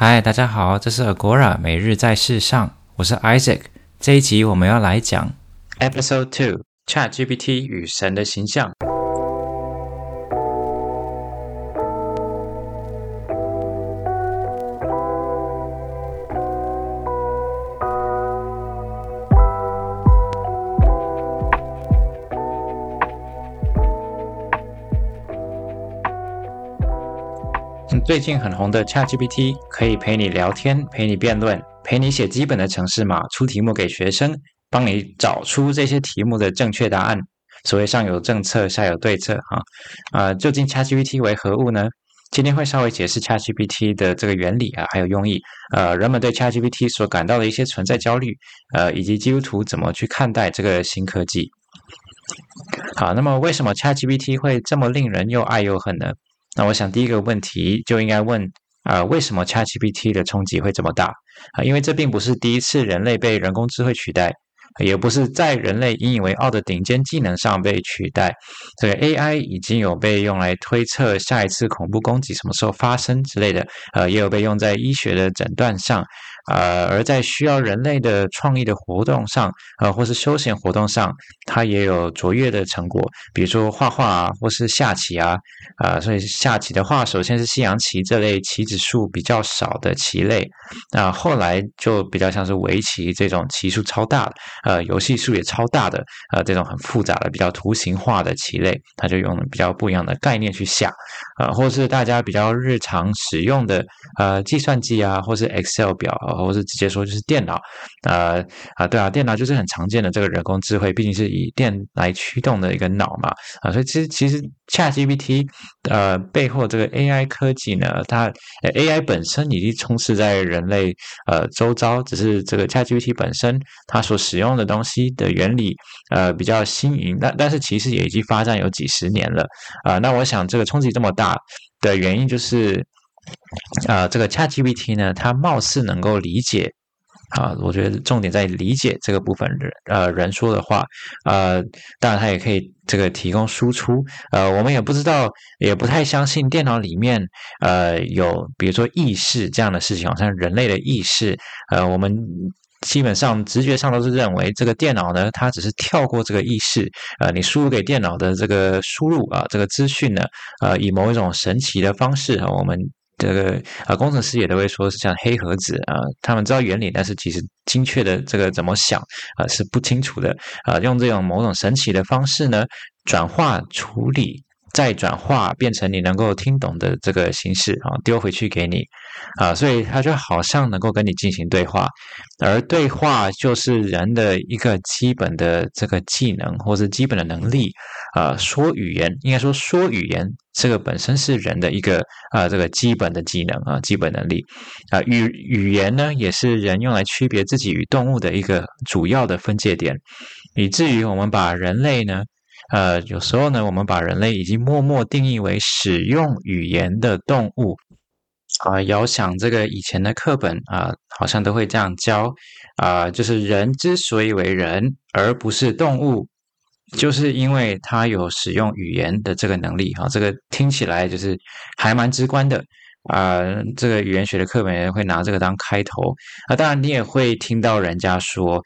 嗨，大家好，这是 Agora 每日在世上，我是 Isaac。这一集我们要来讲 Episode Two ChatGPT 与神的形象。最近很红的 ChatGPT 可以陪你聊天，陪你辩论，陪你写基本的程式码，出题目给学生，帮你找出这些题目的正确答案。所谓上有政策，下有对策，哈，啊，究竟 ChatGPT 为何物呢？今天会稍微解释 ChatGPT 的这个原理啊，还有用意，呃，人们对 ChatGPT 所感到的一些存在焦虑，呃，以及基督徒怎么去看待这个新科技。好，那么为什么 ChatGPT 会这么令人又爱又恨呢？那我想第一个问题就应该问啊、为什么 ChatGPT 的冲击会这么大啊？因为这并不是第一次人类被人工智慧取代。也不是在人类引以为傲的顶尖技能上被取代，所以 AI 已经有被用来推测下一次恐怖攻击什么时候发生之类的，呃，也有被用在医学的诊断上，呃，而在需要人类的创意的活动上，呃，或是休闲活动上，它也有卓越的成果，比如说画画啊，或是下棋啊，啊、所以下棋的话，首先是西洋棋这类棋子数比较少的棋类，那、后来就比较像是围棋这种棋数超大。呃，游戏数也超大的，呃，这种很复杂的、比较图形化的棋类，它就用比较不一样的概念去下，呃，或是大家比较日常使用的，呃，计算机啊，或是 Excel 表，或者是直接说就是电脑，呃，啊，对啊，电脑就是很常见的这个人工智慧，毕竟是以电来驱动的一个脑嘛，啊，所以其实其实 ChatGPT，呃，背后这个 AI 科技呢，它 AI 本身已经充斥在人类呃周遭，只是这个 ChatGPT 本身它所使用的东西的原理，呃，比较新颖，但但是其实也已经发展有几十年了，啊、那我想这个冲击这么大的原因就是，呃，这个 ChatGPT 呢，它貌似能够理解，啊、我觉得重点在理解这个部分人，呃，人说的话，呃，当然它也可以这个提供输出，呃，我们也不知道，也不太相信电脑里面，呃，有比如说意识这样的事情，好像人类的意识，呃，我们。基本上直觉上都是认为这个电脑呢，它只是跳过这个意识，呃，你输入给电脑的这个输入啊，这个资讯呢，呃，以某一种神奇的方式啊，我们这个啊工程师也都会说是像黑盒子啊，他们知道原理，但是其实精确的这个怎么想啊是不清楚的啊，用这种某种神奇的方式呢，转化处理。再转化变成你能够听懂的这个形式啊，丢回去给你啊，所以它就好像能够跟你进行对话，而对话就是人的一个基本的这个技能或是基本的能力啊。说语言应该说说语言这个本身是人的一个啊这个基本的技能啊基本能力啊语语言呢也是人用来区别自己与动物的一个主要的分界点，以至于我们把人类呢。呃，有时候呢，我们把人类已经默默定义为使用语言的动物啊。遥想这个以前的课本啊，好像都会这样教啊，就是人之所以为人，而不是动物，就是因为他有使用语言的这个能力啊。这个听起来就是还蛮直观的啊。这个语言学的课本也会拿这个当开头啊。当然，你也会听到人家说。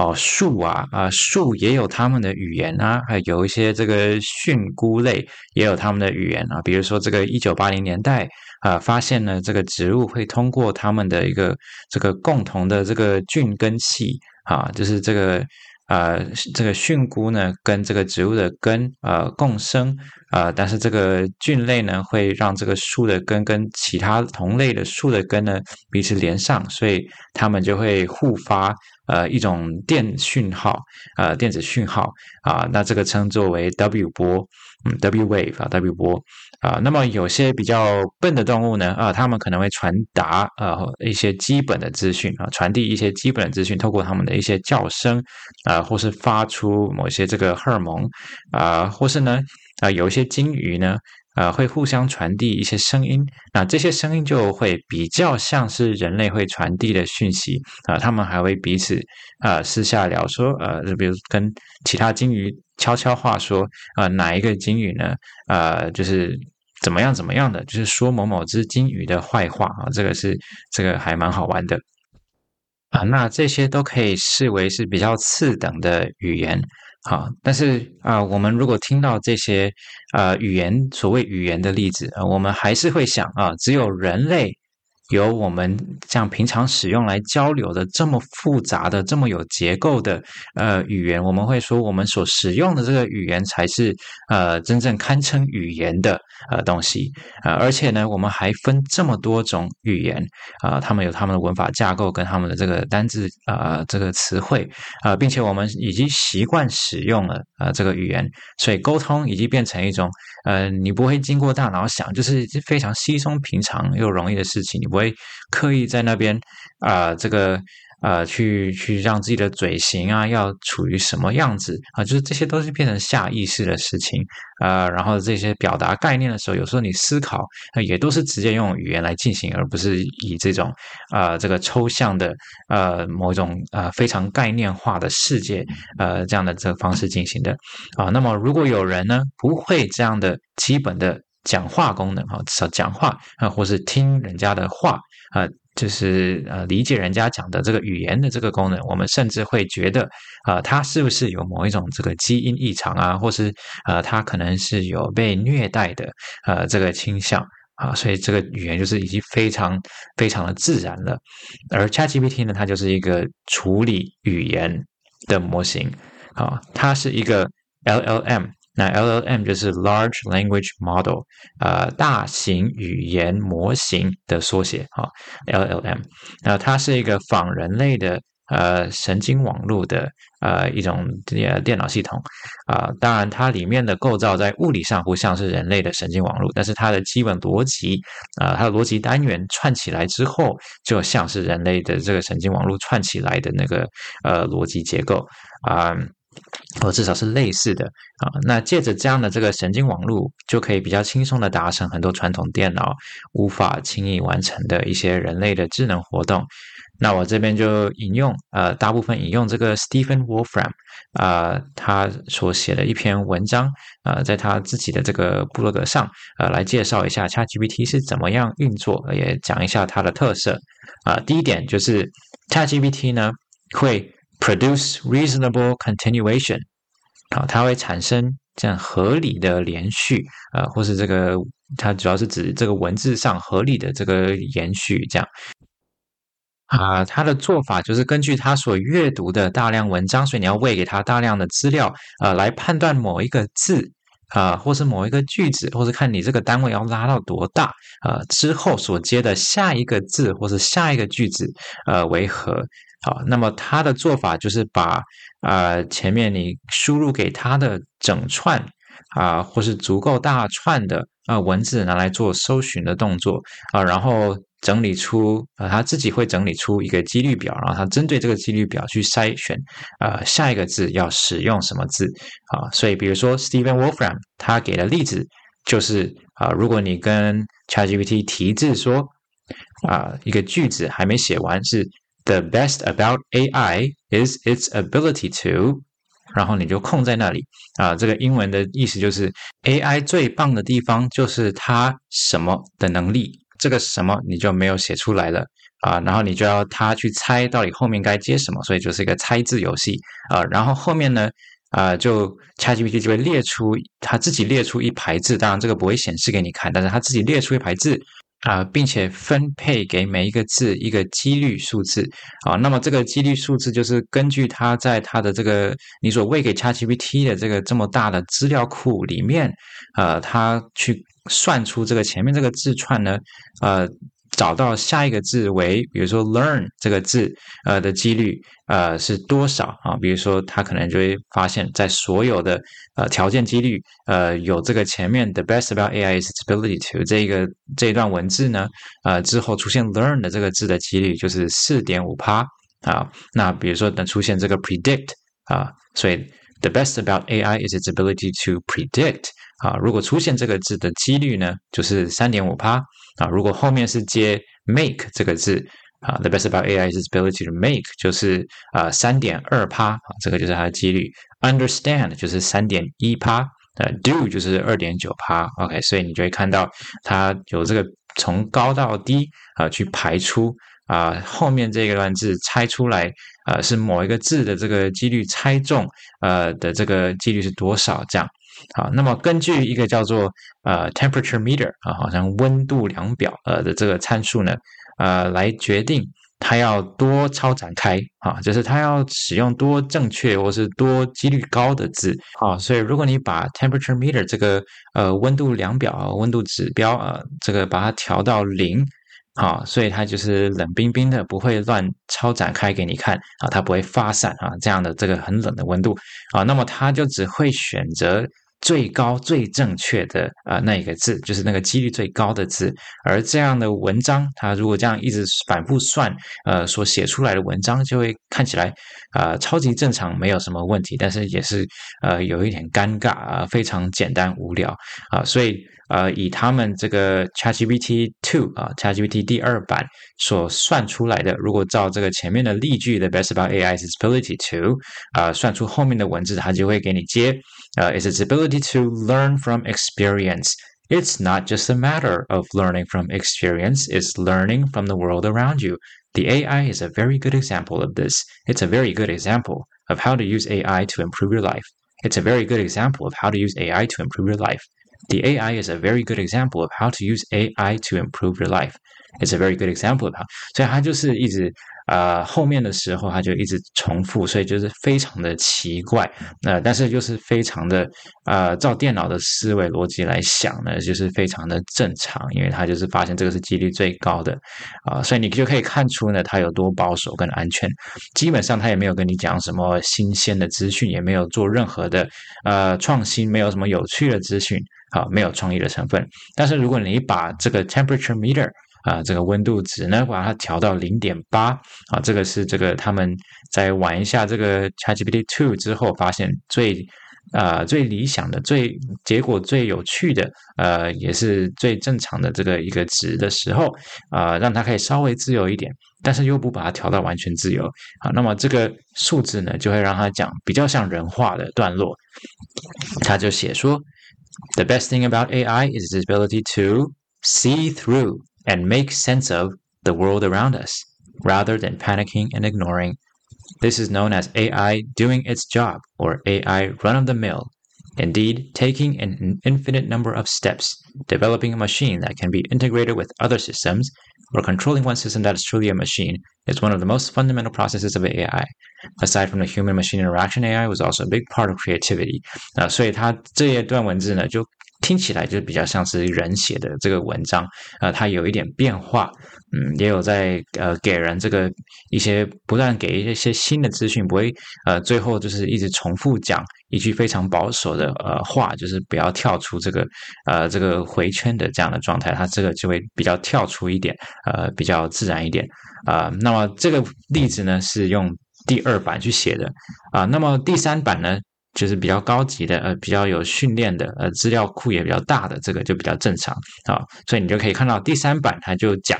哦，树啊，啊，树也有他们的语言啊，还有一些这个蕈菇类也有他们的语言啊。比如说，这个一九八零年代啊，发现了这个植物会通过他们的一个这个共同的这个菌根系啊，就是这个呃，这个菌菇呢跟这个植物的根呃共生啊，但是这个菌类呢会让这个树的根跟其他同类的树的根呢彼此连上，所以它们就会互发。呃，一种电讯号，呃，电子讯号啊，那这个称作为 W 波，嗯，W wave 啊，W 波啊。那么有些比较笨的动物呢，啊，它们可能会传达呃一些基本的资讯啊，传递一些基本的资讯，透过它们的一些叫声啊，或是发出某些这个荷尔蒙啊，或是呢啊，有一些鲸鱼呢。呃，会互相传递一些声音，那这些声音就会比较像是人类会传递的讯息啊。他们还会彼此啊私下聊说，呃，就比如跟其他鲸鱼悄悄话说，啊，哪一个鲸鱼呢？呃，就是怎么样怎么样的，就是说某某只金鱼的坏话啊，这个是这个还蛮好玩的啊。那这些都可以视为是比较次等的语言，好，但是啊，我们如果听到这些啊语言，所谓语言的例子啊，我们还是会想啊，只有人类。由我们像平常使用来交流的这么复杂的、这么有结构的呃语言，我们会说我们所使用的这个语言才是呃真正堪称语言的呃东西啊、呃！而且呢，我们还分这么多种语言啊、他们有他们的文法架构跟他们的这个单字啊、呃、这个词汇啊、呃，并且我们已经习惯使用了啊、呃、这个语言，所以沟通已经变成一种呃你不会经过大脑想，就是非常稀松平常又容易的事情，你不会。会刻意在那边啊、这个啊、去去让自己的嘴型啊，要处于什么样子啊？就是这些都是变成下意识的事情啊、然后这些表达概念的时候，有时候你思考也都是直接用语言来进行，而不是以这种啊、这个抽象的呃某种啊、呃、非常概念化的世界呃这样的这个方式进行的啊。那么如果有人呢不会这样的基本的。讲话功能啊，至少讲话啊，或是听人家的话啊，就是呃理解人家讲的这个语言的这个功能，我们甚至会觉得啊，他是不是有某一种这个基因异常啊，或是呃他可能是有被虐待的呃这个倾向啊，所以这个语言就是已经非常非常的自然了。而 ChatGPT 呢，它就是一个处理语言的模型啊，它是一个 LLM。那 LLM 就是 Large Language Model，呃，大型语言模型的缩写啊，LLM。那它是一个仿人类的呃神经网络的呃一种电电脑系统啊。当然，它里面的构造在物理上不像是人类的神经网络，但是它的基本逻辑啊，它的逻辑单元串起来之后，就像是人类的这个神经网络串起来的那个呃逻辑结构啊。或至少是类似的啊，那借着这样的这个神经网络，就可以比较轻松的达成很多传统电脑无法轻易完成的一些人类的智能活动。那我这边就引用呃，大部分引用这个 Stephen Wolfram 啊、呃，他所写的一篇文章啊、呃，在他自己的这个部落格上呃，来介绍一下 ChatGPT 是怎么样运作，也讲一下它的特色啊、呃。第一点就是 ChatGPT 呢会。Produce reasonable continuation，啊，它会产生这样合理的连续，啊，或是这个它主要是指这个文字上合理的这个延续，这样，啊，它的做法就是根据它所阅读的大量文章，所以你要喂给它大量的资料，啊，来判断某一个字，啊，或是某一个句子，或是看你这个单位要拉到多大，啊，之后所接的下一个字或是下一个句子，呃，为何？好，那么它的做法就是把呃前面你输入给它的整串啊、或是足够大串的啊、文字拿来做搜寻的动作啊、然后整理出啊，它、呃、自己会整理出一个几率表，然后它针对这个几率表去筛选啊、下一个字要使用什么字啊，所以比如说 Stephen Wolfram 他给的例子就是啊、如果你跟 ChatGPT 提字说啊、一个句子还没写完是。The best about AI is its ability to，然后你就空在那里啊。这个英文的意思就是 AI 最棒的地方就是它什么的能力，这个什么你就没有写出来了啊。然后你就要它去猜到底后面该接什么，所以就是一个猜字游戏啊。然后后面呢啊，就 ChatGPT 就会列出它自己列出一排字，当然这个不会显示给你看，但是它自己列出一排字。啊，并且分配给每一个字一个几率数字啊，那么这个几率数字就是根据它在它的这个你所喂给 ChatGPT 的这个这么大的资料库里面，呃，它去算出这个前面这个字串呢，呃。找到下一个字为，比如说 learn 这个字，呃的几率，呃是多少啊？比如说，他可能就会发现，在所有的呃条件几率，呃有这个前面 the best about AI is its ability to 这个这一段文字呢，呃之后出现 learn 的这个字的几率就是四点五趴啊。那比如说等出现这个 predict 啊，所以 the best about AI is its ability to predict 啊，如果出现这个字的几率呢，就是三点五趴。啊，如果后面是接 make 这个字啊，the best about AI is ability to make 就是啊三点二趴啊，这个就是它的几率。understand 就是三点一趴呃，do 就是二点九趴，OK，所以你就会看到它有这个从高到低啊、去排出啊、后面这个段字猜出来呃是某一个字的这个几率猜中呃的这个几率是多少这样。好，那么根据一个叫做呃 temperature meter 啊，好像温度量表呃的这个参数呢，呃来决定它要多超展开啊，就是它要使用多正确或是多几率高的字啊。所以如果你把 temperature meter 这个呃温度量表温度指标啊，这个把它调到零啊，所以它就是冷冰冰的，不会乱超展开给你看啊，它不会发散啊，这样的这个很冷的温度啊，那么它就只会选择。最高最正确的啊、呃、那一个字，就是那个几率最高的字。而这样的文章，它如果这样一直反复算，呃，所写出来的文章就会看起来啊、呃、超级正常，没有什么问题。但是也是呃有一点尴尬啊、呃，非常简单无聊啊、所以呃以他们这个 ChatGPT Two 啊、ChatGPT 第二版所算出来的，如果照这个前面的例句的 best about AI is Ability to 啊、算出后面的文字，它就会给你接。Uh, is its ability to learn from experience. It's not just a matter of learning from experience, it's learning from the world around you. The AI is a very good example of this. It's a very good example of how to use AI to improve your life. It's a very good example of how to use AI to improve your life. The AI is a very good example of how to use AI to improve your life. It's a very good example of how. 所以它就是一直。呃，后面的时候它就一直重复，所以就是非常的奇怪。呃，但是就是非常的呃，照电脑的思维逻辑来想呢，就是非常的正常，因为它就是发现这个是几率最高的啊，所以你就可以看出呢，它有多保守跟安全。基本上它也没有跟你讲什么新鲜的资讯，也没有做任何的呃创新，没有什么有趣的资讯，啊，没有创意的成分。但是如果你把这个 temperature meter 啊，这个温度值呢，把它调到零点八啊，这个是这个他们在玩一下这个 ChatGPT Two 之后发现最啊最理想的、最结果最有趣的，呃，也是最正常的这个一个值的时候啊，让它可以稍微自由一点，但是又不把它调到完全自由啊，那么这个数字呢，就会让它讲比较像人话的段落，他就写说，The best thing about AI is its ability to see through。and make sense of the world around us, rather than panicking and ignoring. This is known as AI doing its job, or AI run-of-the-mill. Indeed, taking an infinite number of steps, developing a machine that can be integrated with other systems, or controlling one system that is truly a machine, is one of the most fundamental processes of AI. Aside from the human-machine interaction, AI was also a big part of creativity. 啊，所以它这一段文字呢，就 听起来就比较像是人写的这个文章，呃，它有一点变化，嗯，也有在呃给人这个一些不断给一些新的资讯，不会呃最后就是一直重复讲一句非常保守的呃话，就是不要跳出这个呃这个回圈的这样的状态，它这个就会比较跳出一点，呃，比较自然一点啊，那么这个例子呢是用第二版去写的啊，那么第三版呢？就是比较高级的，呃，比较有训练的，呃，资料库也比较大的，这个就比较正常啊。所以你就可以看到第三版，它就讲，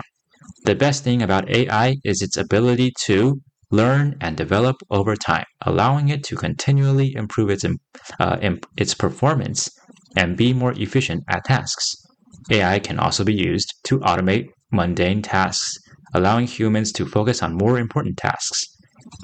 The best thing about AI is its ability to learn and develop over time, allowing it to continually improve its, uh, its performance and be more efficient at tasks. AI can also be used to automate mundane tasks, allowing humans to focus on more important tasks.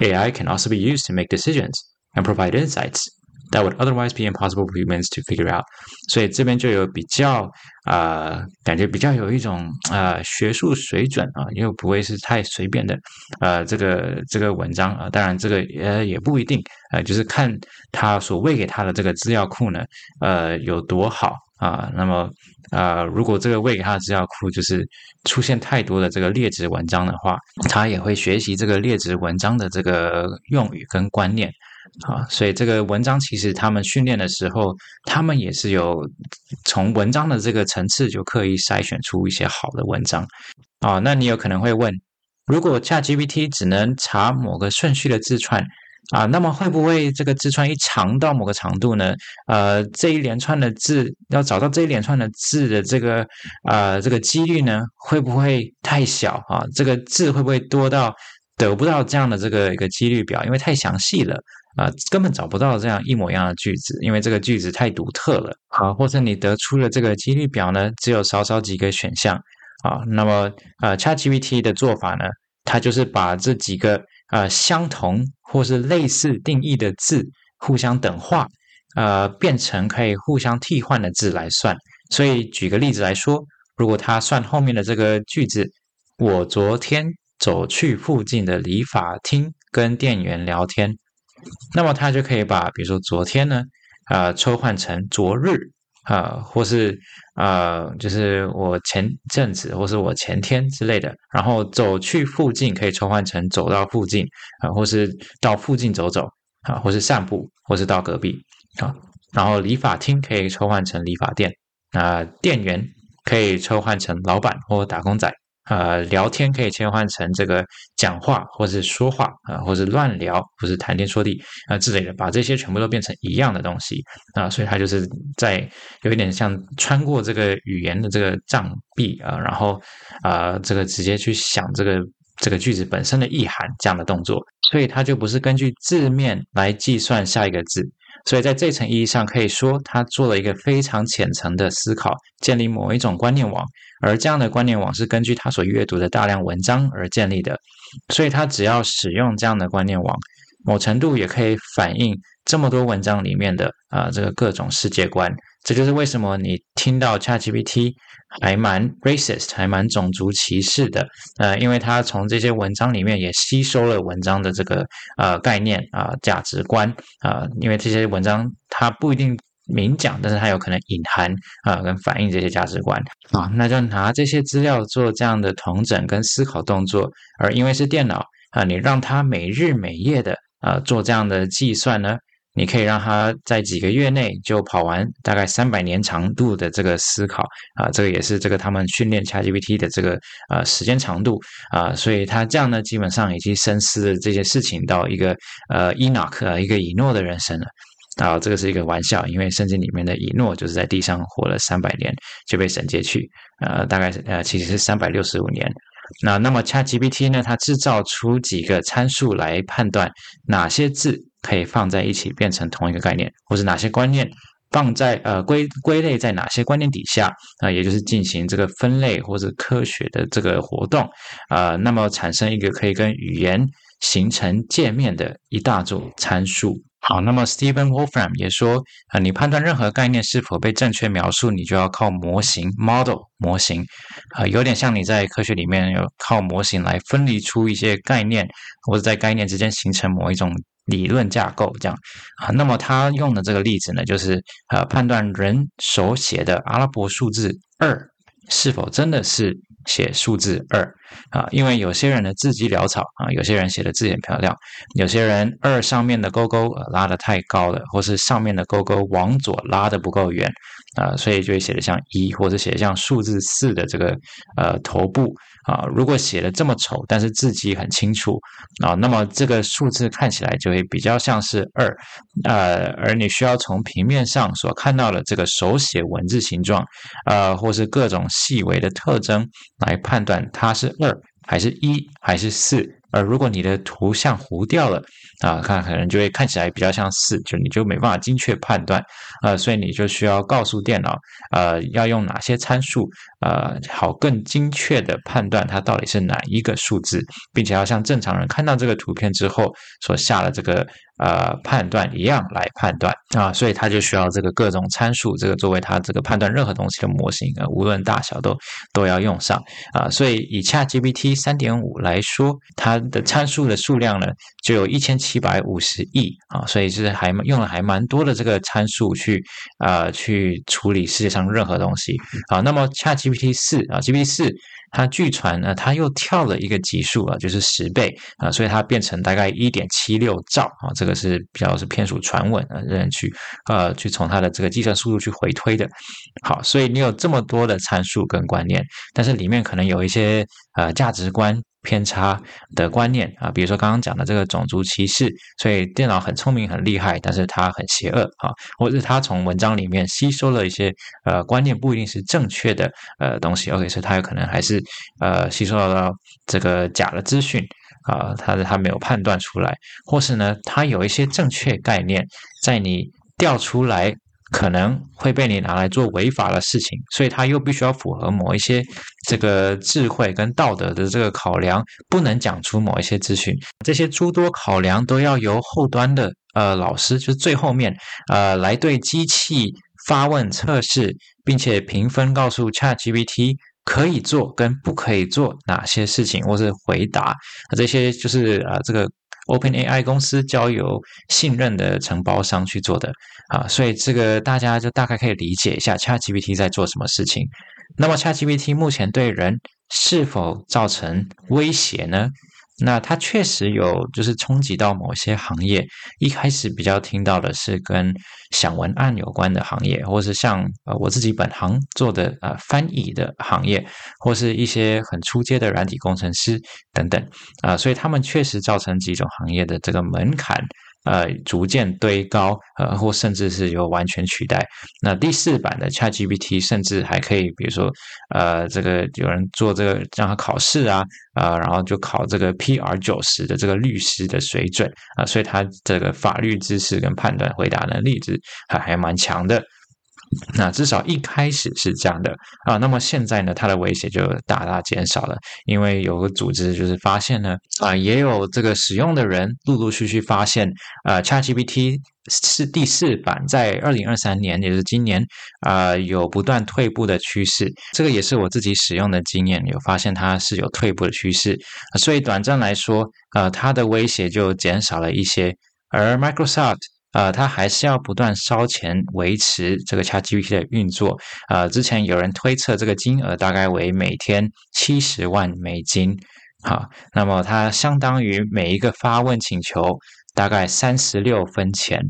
AI can also be used to make decisions and provide insights. That would otherwise be impossible for humans to figure out。所以这边就有比较啊、感觉比较有一种啊、学术水准啊，又不会是太随便的呃这个这个文章啊。当然这个呃也不一定呃，就是看他所喂给他的这个资料库呢呃有多好啊。那么呃如果这个喂给他的资料库就是出现太多的这个劣质文章的话，他也会学习这个劣质文章的这个用语跟观念。啊，所以这个文章其实他们训练的时候，他们也是有从文章的这个层次就刻意筛选出一些好的文章。啊，那你有可能会问，如果 ChatGPT 只能查某个顺序的字串啊，那么会不会这个字串一长到某个长度呢？呃，这一连串的字要找到这一连串的字的这个呃这个几率呢，会不会太小啊？这个字会不会多到？得不到这样的这个一个几率表，因为太详细了啊、根本找不到这样一模一样的句子，因为这个句子太独特了啊，或者你得出的这个几率表呢，只有少少几个选项啊。那么呃，ChatGPT 的做法呢，它就是把这几个呃相同或是类似定义的字互相等化，呃，变成可以互相替换的字来算。所以举个例子来说，如果他算后面的这个句子，我昨天走去附近的理发厅跟店员聊天。那么他就可以把，比如说昨天呢，呃，抽换成昨日，啊、或是呃，就是我前阵子，或是我前天之类的。然后走去附近可以抽换成走到附近，啊、或是到附近走走，啊、或是散步，或是到隔壁，啊、然后理发厅可以抽换成理发店，啊、店员可以抽换成老板或打工仔。呃，聊天可以切换成这个讲话，或是说话啊、呃，或是乱聊，或是谈天说地啊、之类的，把这些全部都变成一样的东西啊、所以它就是在有一点像穿过这个语言的这个障壁啊、然后啊、这个直接去想这个这个句子本身的意涵这样的动作，所以它就不是根据字面来计算下一个字。所以在这层意义上，可以说他做了一个非常浅层的思考，建立某一种观念网，而这样的观念网是根据他所阅读的大量文章而建立的。所以他只要使用这样的观念网，某程度也可以反映这么多文章里面的啊、这个各种世界观。这就是为什么你听到 ChatGPT 还蛮 racist，还蛮种族歧视的，呃，因为它从这些文章里面也吸收了文章的这个呃概念啊、价值观啊、因为这些文章它不一定明讲，但是它有可能隐含啊、跟反映这些价值观啊，那就拿这些资料做这样的统整跟思考动作，而因为是电脑啊、你让它每日每夜的啊、做这样的计算呢。你可以让他在几个月内就跑完大概三百年长度的这个思考啊，这个也是这个他们训练 ChatGPT 的这个呃时间长度啊，所以他这样呢，基本上已经深思了这些事情到一个呃伊诺克啊，一个以诺的人生了啊，这个是一个玩笑，因为圣经里面的以诺就是在地上活了三百年就被神接去，呃，大概呃其实是三百六十五年。那那么 ChatGPT 呢，它制造出几个参数来判断哪些字。可以放在一起变成同一个概念，或是哪些观念放在呃归归类在哪些观念底下啊、呃，也就是进行这个分类或者科学的这个活动啊、呃，那么产生一个可以跟语言形成界面的一大组参数。好，那么 Stephen Wolfram 也说啊、呃，你判断任何概念是否被正确描述，你就要靠模型 model 模型啊、呃，有点像你在科学里面有靠模型来分离出一些概念，或者在概念之间形成某一种。理论架构这样啊，那么他用的这个例子呢，就是呃判断人手写的阿拉伯数字二是否真的是写数字二啊，因为有些人的字迹潦草啊，有些人写的字很漂亮，有些人二上面的勾勾拉得太高了，或是上面的勾勾往左拉的不够远啊，所以就会写得像一，或者写的像数字四的这个呃头部。啊，如果写的这么丑，但是字迹很清楚啊，那么这个数字看起来就会比较像是二，呃，而你需要从平面上所看到的这个手写文字形状，呃，或是各种细微的特征来判断它是二还是一还是四。而如果你的图像糊掉了啊，看可能就会看起来比较像四，就你就没办法精确判断，啊，所以你就需要告诉电脑，呃，要用哪些参数，呃，好更精确的判断它到底是哪一个数字，并且要像正常人看到这个图片之后所下的这个。呃，判断一样来判断啊，所以它就需要这个各种参数，这个作为它这个判断任何东西的模型啊，无论大小都都要用上啊。所以以 ChatGPT 三点五来说，它的参数的数量呢就有一千七百五十亿啊，所以是还用了还蛮多的这个参数去啊去处理世界上任何东西啊。那么 ChatGPT 四啊，GPT 四。它据传呢，它又跳了一个级数啊，就是十倍啊，所以它变成大概一点七六兆啊，这个是比较是偏属传闻啊，人去呃去从它的这个计算速度去回推的。好，所以你有这么多的参数跟观念，但是里面可能有一些呃价值观。偏差的观念啊，比如说刚刚讲的这个种族歧视，所以电脑很聪明很厉害，但是它很邪恶啊，或者是它从文章里面吸收了一些呃观念不一定是正确的呃东西，OK，所以它有可能还是呃吸收到了这个假的资讯啊，他的他没有判断出来，或是呢，他有一些正确概念，在你调出来可能会被你拿来做违法的事情，所以他又必须要符合某一些这个智慧跟道德的这个考量，不能讲出某一些资讯，这些诸多考量都要由后端的呃老师，就是最后面呃来对机器发问测试，并且评分告诉 ChatGPT。可以做跟不可以做哪些事情，或是回答这些，就是啊，这个 OpenAI 公司交由信任的承包商去做的啊，所以这个大家就大概可以理解一下 ChatGPT 在做什么事情。那么 ChatGPT 目前对人是否造成威胁呢？那它确实有，就是冲击到某些行业。一开始比较听到的是跟想文案有关的行业，或是像呃我自己本行做的呃翻译的行业，或是一些很出阶的软体工程师等等啊，所以他们确实造成几种行业的这个门槛。呃，逐渐堆高，呃，或甚至是有完全取代。那第四版的 ChatGPT 甚至还可以，比如说，呃，这个有人做这个让他考试啊，啊、然后就考这个 PR 九十的这个律师的水准啊、所以他这个法律知识跟判断回答能力是还还蛮强的。那至少一开始是这样的。啊，那么现在呢，它的威胁就大大减少了，因为有个组织就是发现呢，啊，也有这个使用的人陆陆续续发现，啊，ChatGPT 是第四版，在二零二三年，也就是今年，啊，有不断退步的趋势，这个也是我自己使用的经验，有发现它是有退步的趋势，所以短暂来说，呃，它的威胁就减少了一些，而 Microsoft。呃，它还是要不断烧钱维持这个 ChatGPT 的运作。呃，之前有人推测这个金额大概为每天七十万美金。好，那么它相当于每一个发问请求大概三十六分钱。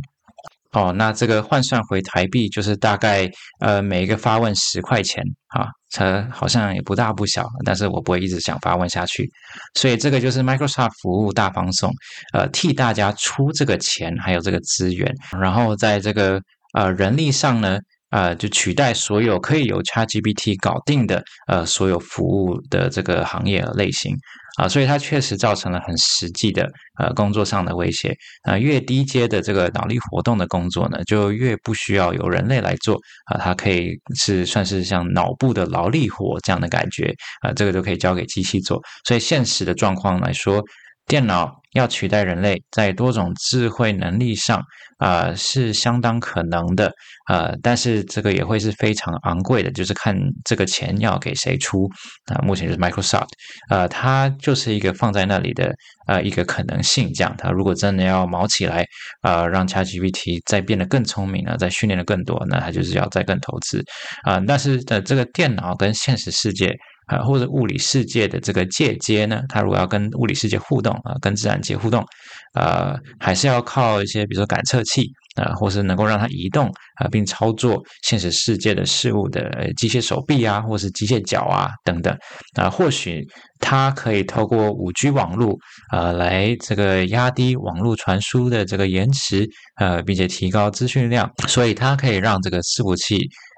哦，那这个换算回台币就是大概呃每一个发问十块钱啊，才好像也不大不小，但是我不会一直想发问下去，所以这个就是 Microsoft 服务大放送，呃替大家出这个钱还有这个资源，然后在这个呃人力上呢。呃，就取代所有可以由 ChatGPT 搞定的呃所有服务的这个行业类型啊，所以它确实造成了很实际的呃工作上的威胁。啊，越低阶的这个脑力活动的工作呢，就越不需要由人类来做啊，它可以是算是像脑部的劳力活这样的感觉啊，这个都可以交给机器做。所以现实的状况来说，电脑要取代人类在多种智慧能力上。啊、是相当可能的，呃，但是这个也会是非常昂贵的，就是看这个钱要给谁出啊、目前就是 Microsoft，呃，它就是一个放在那里的呃一个可能性。这样，它如果真的要卯起来，啊、让 ChatGPT 再变得更聪明了，再训练的更多，那它就是要再更投资啊、但是的这个电脑跟现实世界。啊，或者物理世界的这个界接呢，它如果要跟物理世界互动啊，跟自然界互动，呃，还是要靠一些，比如说感测器啊，或是能够让它移动啊，并操作现实世界的事物的机械手臂啊，或是机械脚啊等等啊，或许它可以透过五 G 网络啊，来这个压低网络传输的这个延迟，呃，并且提高资讯量，所以它可以让这个伺服器。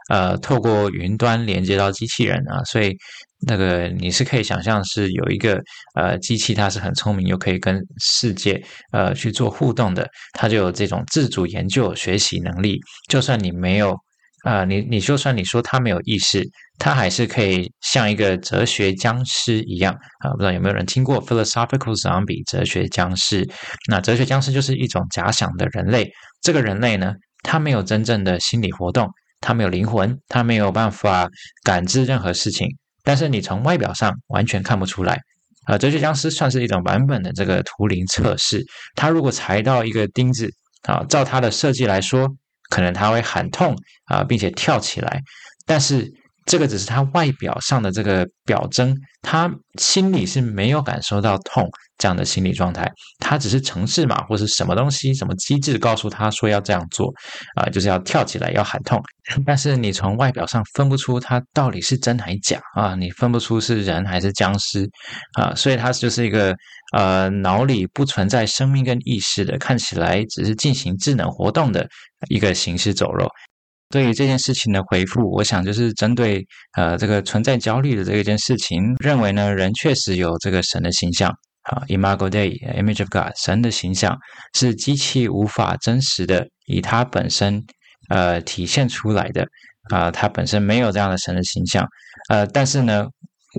呃，透过云端连接到机器人啊，所以那个你是可以想象是有一个呃机器，它是很聪明又可以跟世界呃去做互动的，它就有这种自主研究学习能力。就算你没有啊、你你就算你说它没有意识，它还是可以像一个哲学僵尸一样啊。不知道有没有人听过 philosophical zombie 哲学僵尸？那哲学僵尸就是一种假想的人类。这个人类呢，他没有真正的心理活动。他没有灵魂，他没有办法感知任何事情，但是你从外表上完全看不出来。啊，哲学僵尸算是一种版本的这个图灵测试。他如果踩到一个钉子，啊，照他的设计来说，可能他会喊痛啊，并且跳起来，但是。这个只是他外表上的这个表征，他心里是没有感受到痛这样的心理状态，他只是程式嘛或是什么东西、什么机制告诉他说要这样做，啊、就是要跳起来要喊痛，但是你从外表上分不出他到底是真还假啊，你分不出是人还是僵尸啊，所以他就是一个呃脑里不存在生命跟意识的，看起来只是进行智能活动的一个行尸走肉。对于这件事情的回复，我想就是针对呃这个存在焦虑的这一件事情，认为呢人确实有这个神的形象。啊，Imago Dei，Image of God，神的形象是机器无法真实的以它本身呃体现出来的。啊，它本身没有这样的神的形象，呃，但是呢，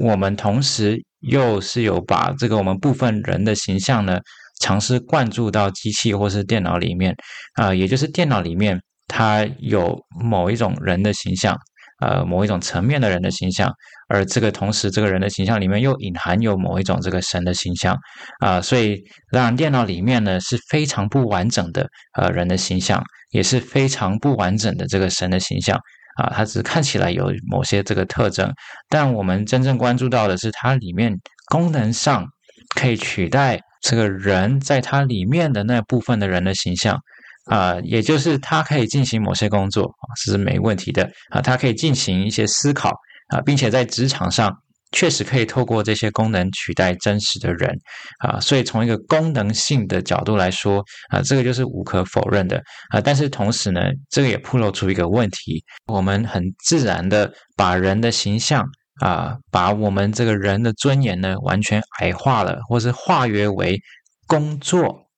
我们同时又是有把这个我们部分人的形象呢，尝试灌注到机器或是电脑里面。啊、也就是电脑里面它有某一种人的形象。呃，某一种层面的人的形象，而这个同时，这个人的形象里面又隐含有某一种这个神的形象啊、所以让电脑里面呢是非常不完整的呃人的形象，也是非常不完整的这个神的形象啊、它只看起来有某些这个特征，但我们真正关注到的是它里面功能上可以取代这个人在它里面的那部分的人的形象。啊、也就是他可以进行某些工作，是没问题的啊，他可以进行一些思考啊，并且在职场上确实可以透过这些功能取代真实的人啊，所以从一个功能性的角度来说啊，这个就是无可否认的啊。但是同时呢，这个也暴露出一个问题，我们很自然的把人的形象啊，把我们这个人的尊严呢，完全矮化了，或是化约为工作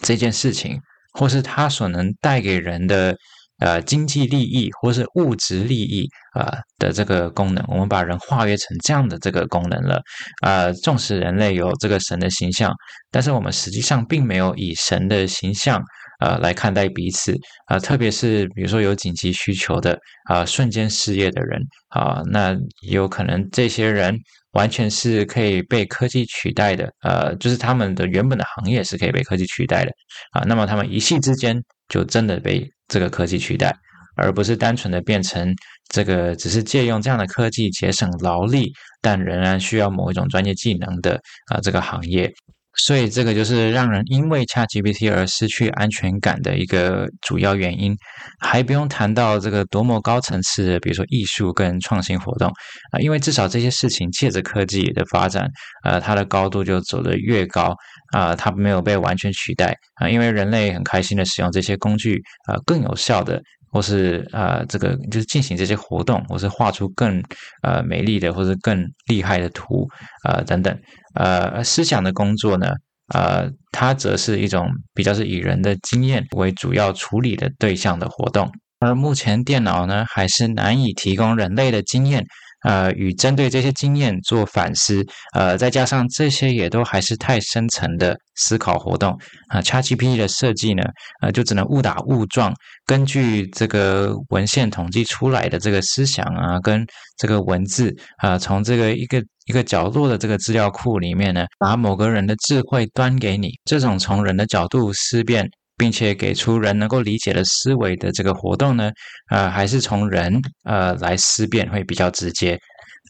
这件事情。或是它所能带给人的呃经济利益，或是物质利益啊、的这个功能，我们把人化约成这样的这个功能了。呃，纵使人类有这个神的形象，但是我们实际上并没有以神的形象呃来看待彼此啊、特别是比如说有紧急需求的啊、瞬间失业的人啊、那有可能这些人。完全是可以被科技取代的，呃，就是他们的原本的行业是可以被科技取代的，啊，那么他们一夕之间就真的被这个科技取代，而不是单纯的变成这个只是借用这样的科技节省劳力，但仍然需要某一种专业技能的啊这个行业。所以这个就是让人因为 ChatGPT 而失去安全感的一个主要原因，还不用谈到这个多么高层次的，比如说艺术跟创新活动。啊，因为至少这些事情借着科技的发展，呃，它的高度就走得越高啊，它没有被完全取代。啊，因为人类很开心的使用这些工具啊，更有效的。或是呃，这个就是进行这些活动，或是画出更呃美丽的，或是更厉害的图，呃等等，呃思想的工作呢，呃，它则是一种比较是以人的经验为主要处理的对象的活动，而目前电脑呢，还是难以提供人类的经验。呃，与针对这些经验做反思，呃，再加上这些也都还是太深层的思考活动啊。ChatGPT 的设计呢，呃，就只能误打误撞，根据这个文献统计出来的这个思想啊，跟这个文字啊，从这个一个一个角落的这个资料库里面呢，把某个人的智慧端给你，这种从人的角度思辨。并且给出人能够理解的思维的这个活动呢，呃，还是从人呃来思辨会比较直接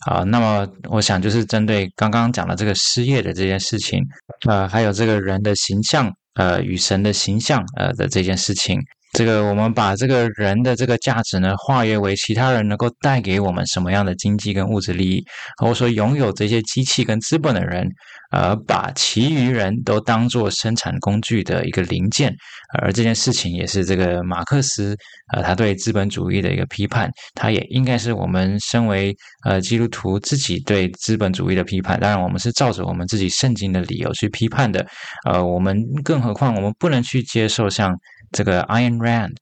啊，那么我想就是针对刚刚讲的这个失业的这件事情，呃，还有这个人的形象，呃，与神的形象，呃的这件事情。这个我们把这个人的这个价值呢，化约为其他人能够带给我们什么样的经济跟物质利益，或者说拥有这些机器跟资本的人，而把其余人都当做生产工具的一个零件，而这件事情也是这个马克思呃他对资本主义的一个批判，他也应该是我们身为呃基督徒自己对资本主义的批判。当然，我们是照着我们自己圣经的理由去批判的，呃，我们更何况我们不能去接受像。这个 iron Rand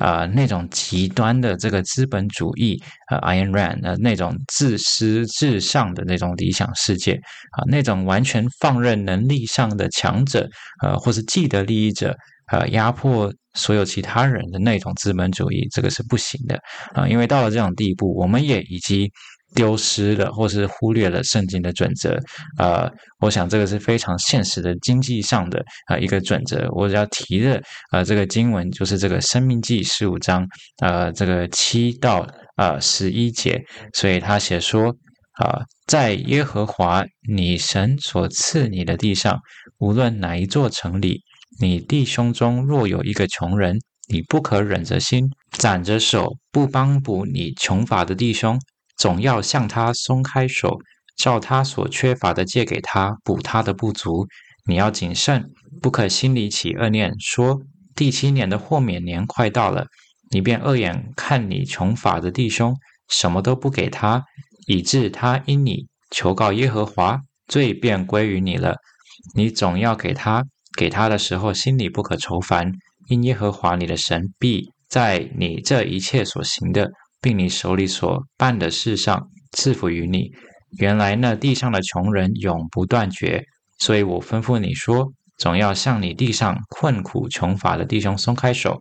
啊、那种极端的这个资本主义啊、，iron Rand 呃，那种自私至上的那种理想世界啊、那种完全放任能力上的强者呃，或是既得利益者呃，压迫所有其他人的那种资本主义，这个是不行的啊、因为到了这种地步，我们也已经。丢失了，或是忽略了圣经的准则，呃，我想这个是非常现实的经济上的呃一个准则。我只要提的呃这个经文就是这个《生命记》十五章呃这个七到呃十一节，所以他写说啊、在耶和华你神所赐你的地上，无论哪一座城里，你弟兄中若有一个穷人，你不可忍着心，攒着手不帮补你穷乏的弟兄。总要向他松开手，照他所缺乏的借给他，补他的不足。你要谨慎，不可心里起恶念，说第七年的豁免年快到了，你便恶眼看你穷乏的弟兄，什么都不给他，以致他因你求告耶和华，罪便归于你了。你总要给他，给他的时候心里不可愁烦，因耶和华你的神必在你这一切所行的，并你手里所办的事上赐福于你。原来那地上的穷人永不断绝，所以我吩咐你说，总要向你地上困苦穷乏的弟兄松开手。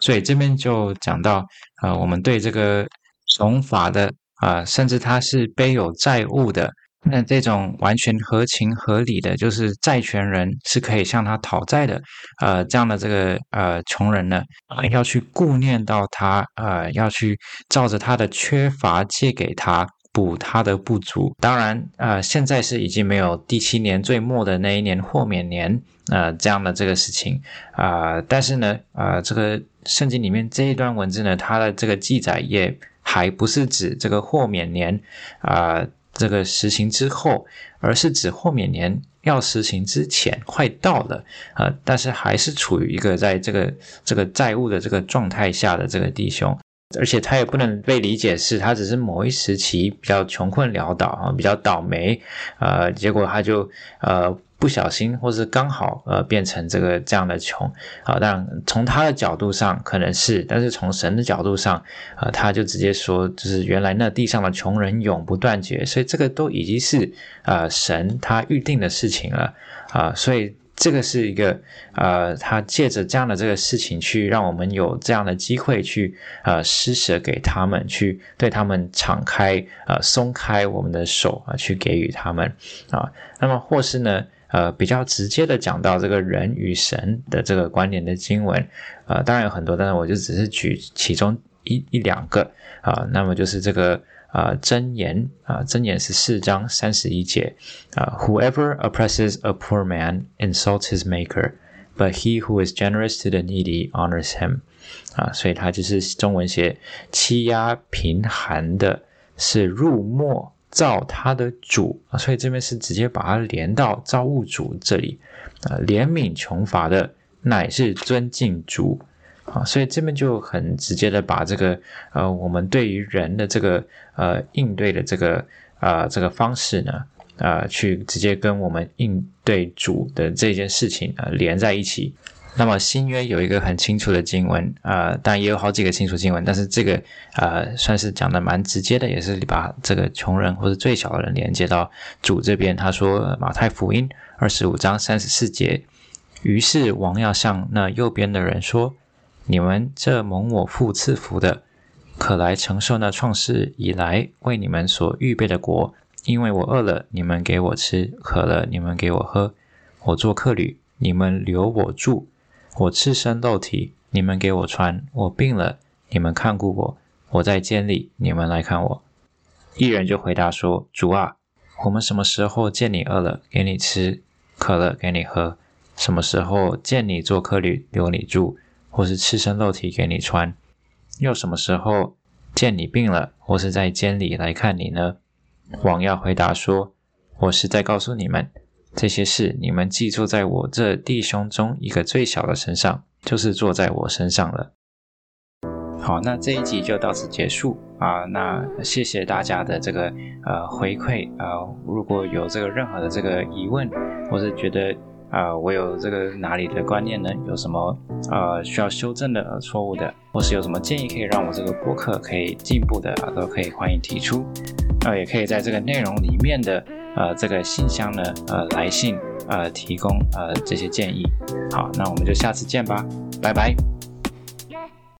所以这边就讲到，呃，我们对这个穷乏的啊、甚至他是背有债务的，那这种完全合情合理的，就是债权人是可以向他讨债的，呃，这样的这个呃穷人呢，要去顾念到他，呃，要去照着他的缺乏借给他。补他的不足，当然，呃，现在是已经没有第七年最末的那一年豁免年，呃，这样的这个事情，啊、但是呢，呃，这个圣经里面这一段文字呢，它的这个记载也还不是指这个豁免年，啊、这个实行之后，而是指豁免年要实行之前，快到了，啊、但是还是处于一个在这个这个债务的这个状态下的这个弟兄。而且他也不能被理解是，他只是某一时期比较穷困潦倒啊，比较倒霉，啊，结果他就呃不小心或是刚好呃变成这个这样的穷啊。当然从他的角度上可能是，但是从神的角度上，呃，他就直接说，就是原来那地上的穷人永不断绝，所以这个都已经是呃神他预定的事情了啊，所以。这个是一个，呃，他借着这样的这个事情，去让我们有这样的机会去，呃，施舍给他们，去对他们敞开，呃，松开我们的手啊，去给予他们啊。那么或是呢，呃，比较直接的讲到这个人与神的这个关联的经文，呃，当然有很多，但是我就只是举其中一一两个啊。那么就是这个。啊，箴言啊，箴言是四章三十一节啊，Whoever oppresses a poor man insults his maker, but he who is generous to the needy honors him。啊，所以他就是中文写欺压贫寒的，是入没造他的主啊，所以这边是直接把它连到造物主这里啊，怜悯穷乏的乃是尊敬主。啊，所以这边就很直接的把这个呃，我们对于人的这个呃应对的这个呃这个方式呢，呃，去直接跟我们应对主的这件事情啊、连在一起。那么新约有一个很清楚的经文啊、呃，当然也有好几个清楚经文，但是这个呃算是讲的蛮直接的，也是把这个穷人或者最小的人连接到主这边。他说马太福音二十五章三十四节，于是王要向那右边的人说。你们这蒙我父赐福的，可来承受那创世以来为你们所预备的国。因为我饿了，你们给我吃；渴了，你们给我喝；我做客旅，你们留我住；我赤身露体，你们给我穿；我病了，你们看顾我；我在监里，你们来看我。一人就回答说：主啊，我们什么时候见你饿了，给你吃；渴了，给你喝？什么时候见你做客旅，留你住？或是赤身露体给你穿，又什么时候见你病了，或是在监里来看你呢？王要回答说：“我是在告诉你们，这些事你们记住在我这弟兄中一个最小的身上，就是做在我身上了。”好，那这一集就到此结束啊。那谢谢大家的这个呃回馈啊。如果有这个任何的这个疑问，或是觉得。啊、我有这个哪里的观念呢？有什么呃需要修正的、错误的，或是有什么建议可以让我这个播客可以进步的啊，都可以欢迎提出。呃，也可以在这个内容里面的呃这个信箱呢，呃来信呃提供呃这些建议。好，那我们就下次见吧，拜拜。